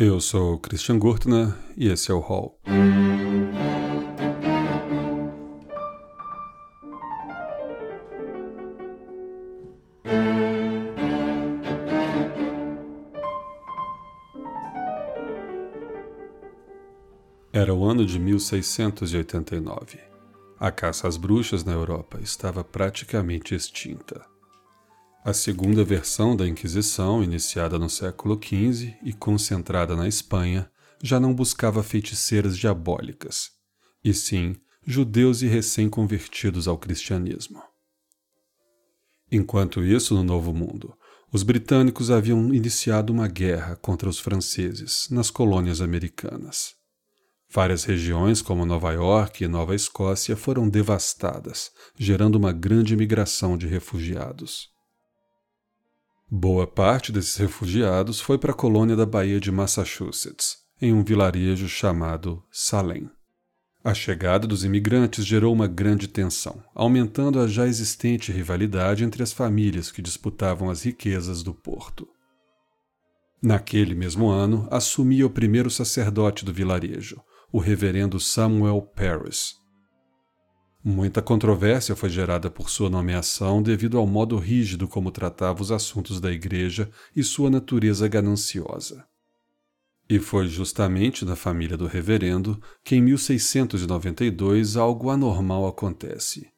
Eu sou Christian Gurtner e esse é o Hall. Era o ano de 1689. A caça às bruxas na Europa estava praticamente extinta. A segunda versão da Inquisição, iniciada no século XV e concentrada na Espanha, já não buscava feiticeiras diabólicas, e sim judeus e recém-convertidos ao cristianismo. Enquanto isso, no Novo Mundo, os britânicos haviam iniciado uma guerra contra os franceses nas colônias americanas. Várias regiões, como Nova York e Nova Escócia, foram devastadas, gerando uma grande migração de refugiados. Boa parte desses refugiados foi para a colônia da Baía de Massachusetts, em um vilarejo chamado Salem. A chegada dos imigrantes gerou uma grande tensão, aumentando a já existente rivalidade entre as famílias que disputavam as riquezas do porto. Naquele mesmo ano, assumia o primeiro sacerdote do vilarejo, o reverendo Samuel Paris, Muita controvérsia foi gerada por sua nomeação devido ao modo rígido como tratava os assuntos da igreja e sua natureza gananciosa. E foi justamente na família do reverendo que em 1692 algo anormal acontece.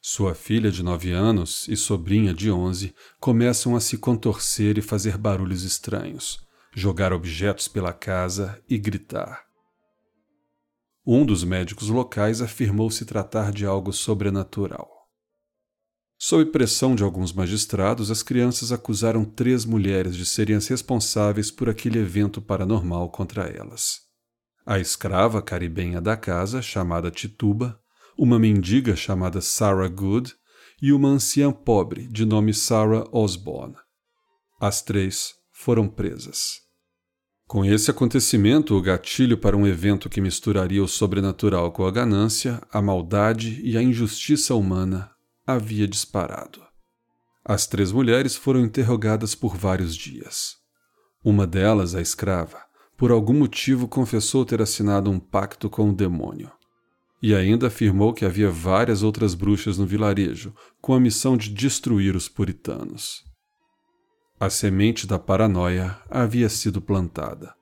Sua filha de nove anos e sobrinha de onze começam a se contorcer e fazer barulhos estranhos, jogar objetos pela casa e gritar. Um dos médicos locais afirmou se tratar de algo sobrenatural. Sob pressão de alguns magistrados, as crianças acusaram três mulheres de serem as responsáveis por aquele evento paranormal contra elas. A escrava caribenha da casa, chamada Tituba, uma mendiga chamada Sarah Good e uma anciã pobre de nome Sarah Osborne. As três foram presas. Com esse acontecimento, o gatilho para um evento que misturaria o sobrenatural com a ganância, a maldade e a injustiça humana havia disparado. As três mulheres foram interrogadas por vários dias. Uma delas, a escrava, por algum motivo confessou ter assinado um pacto com o demônio. E ainda afirmou que havia várias outras bruxas no vilarejo, com a missão de destruir os puritanos. A semente da paranoia havia sido plantada.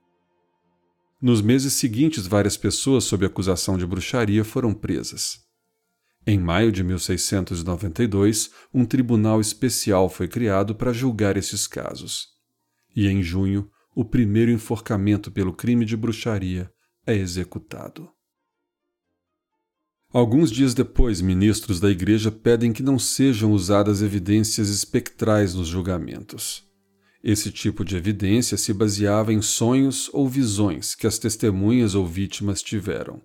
Nos meses seguintes, várias pessoas sob acusação de bruxaria foram presas. Em maio de 1692, um tribunal especial foi criado para julgar esses casos. E em junho, o primeiro enforcamento pelo crime de bruxaria é executado. Alguns dias depois, ministros da Igreja pedem que não sejam usadas evidências espectrais nos julgamentos. Esse tipo de evidência se baseava em sonhos ou visões que as testemunhas ou vítimas tiveram.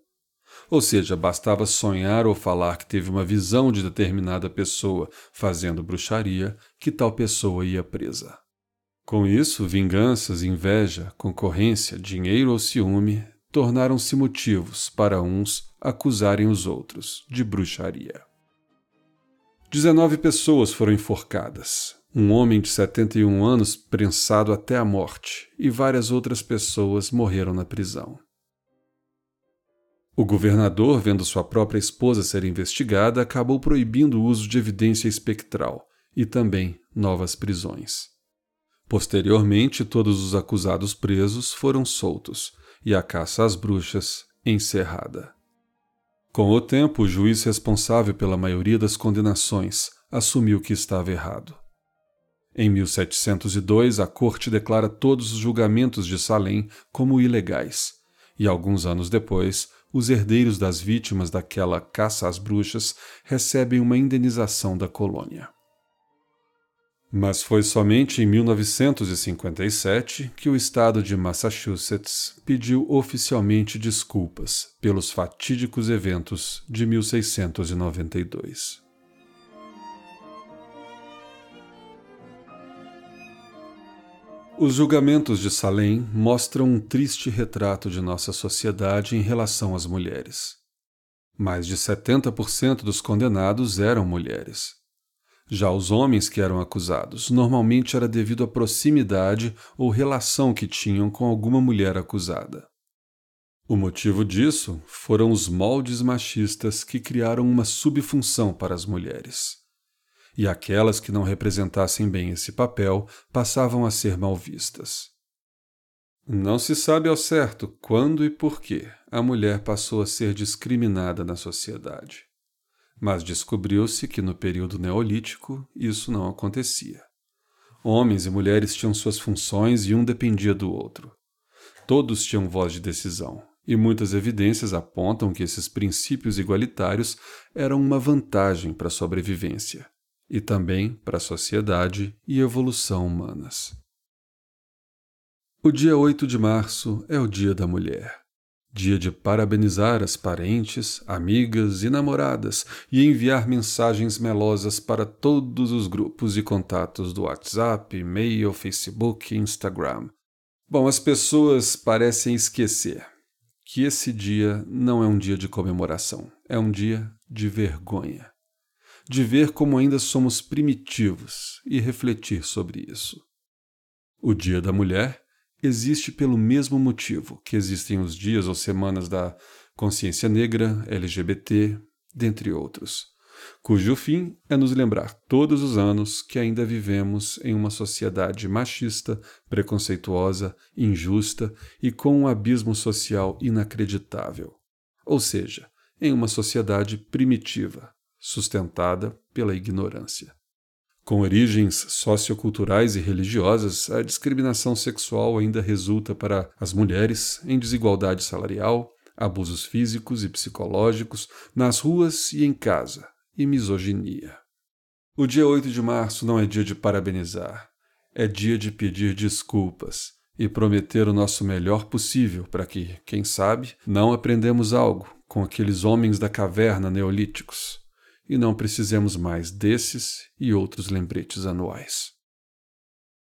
Ou seja, bastava sonhar ou falar que teve uma visão de determinada pessoa fazendo bruxaria que tal pessoa ia presa. Com isso, vinganças, inveja, concorrência, dinheiro ou ciúme tornaram-se motivos para uns acusarem os outros de bruxaria. Dezenove pessoas foram enforcadas, um homem de 71 anos prensado até a morte e várias outras pessoas morreram na prisão. O governador, vendo sua própria esposa ser investigada, acabou proibindo o uso de evidência espectral e também novas prisões. Posteriormente, todos os acusados presos foram soltos e a caça às bruxas encerrada. Com o tempo, o juiz responsável pela maioria das condenações assumiu que estava errado. Em 1702, a corte declara todos os julgamentos de Salem como ilegais, e alguns anos depois, os herdeiros das vítimas daquela caça às bruxas recebem uma indenização da colônia. Mas foi somente em 1957 que o estado de Massachusetts pediu oficialmente desculpas pelos fatídicos eventos de 1692. Os julgamentos de Salem mostram um triste retrato de nossa sociedade em relação às mulheres. Mais de 70% dos condenados eram mulheres. Já os homens que eram acusados normalmente era devido à proximidade ou relação que tinham com alguma mulher acusada. O motivo disso foram os moldes machistas que criaram uma subfunção para as mulheres. E aquelas que não representassem bem esse papel passavam a ser mal vistas. Não se sabe ao certo quando e por que a mulher passou a ser discriminada na sociedade. Mas descobriu-se que no período neolítico isso não acontecia. Homens e mulheres tinham suas funções e um dependia do outro. Todos tinham voz de decisão, e muitas evidências apontam que esses princípios igualitários eram uma vantagem para a sobrevivência e também para a sociedade e evolução humanas. O dia 8 de março é o Dia da Mulher. Dia de parabenizar as parentes, amigas e namoradas e enviar mensagens melosas para todos os grupos e contatos do WhatsApp, e-mail, Facebook e Instagram. Bom, as pessoas parecem esquecer que esse dia não é um dia de comemoração, é um dia de vergonha. De ver como ainda somos primitivos e refletir sobre isso. O Dia da Mulher existe pelo mesmo motivo que existem os dias ou semanas da consciência negra, LGBT, dentre outros, cujo fim é nos lembrar todos os anos que ainda vivemos em uma sociedade machista, preconceituosa, injusta e com um abismo social inacreditável. Ou seja, em uma sociedade primitiva, sustentada pela ignorância. Com origens socioculturais e religiosas, a discriminação sexual ainda resulta para as mulheres em desigualdade salarial, abusos físicos e psicológicos nas ruas e em casa, e misoginia. O dia 8 de março não é dia de parabenizar, é dia de pedir desculpas e prometer o nosso melhor possível para que, quem sabe, não aprendemos algo com aqueles homens da caverna neolíticos e não precisemos mais desses e outros lembretes anuais.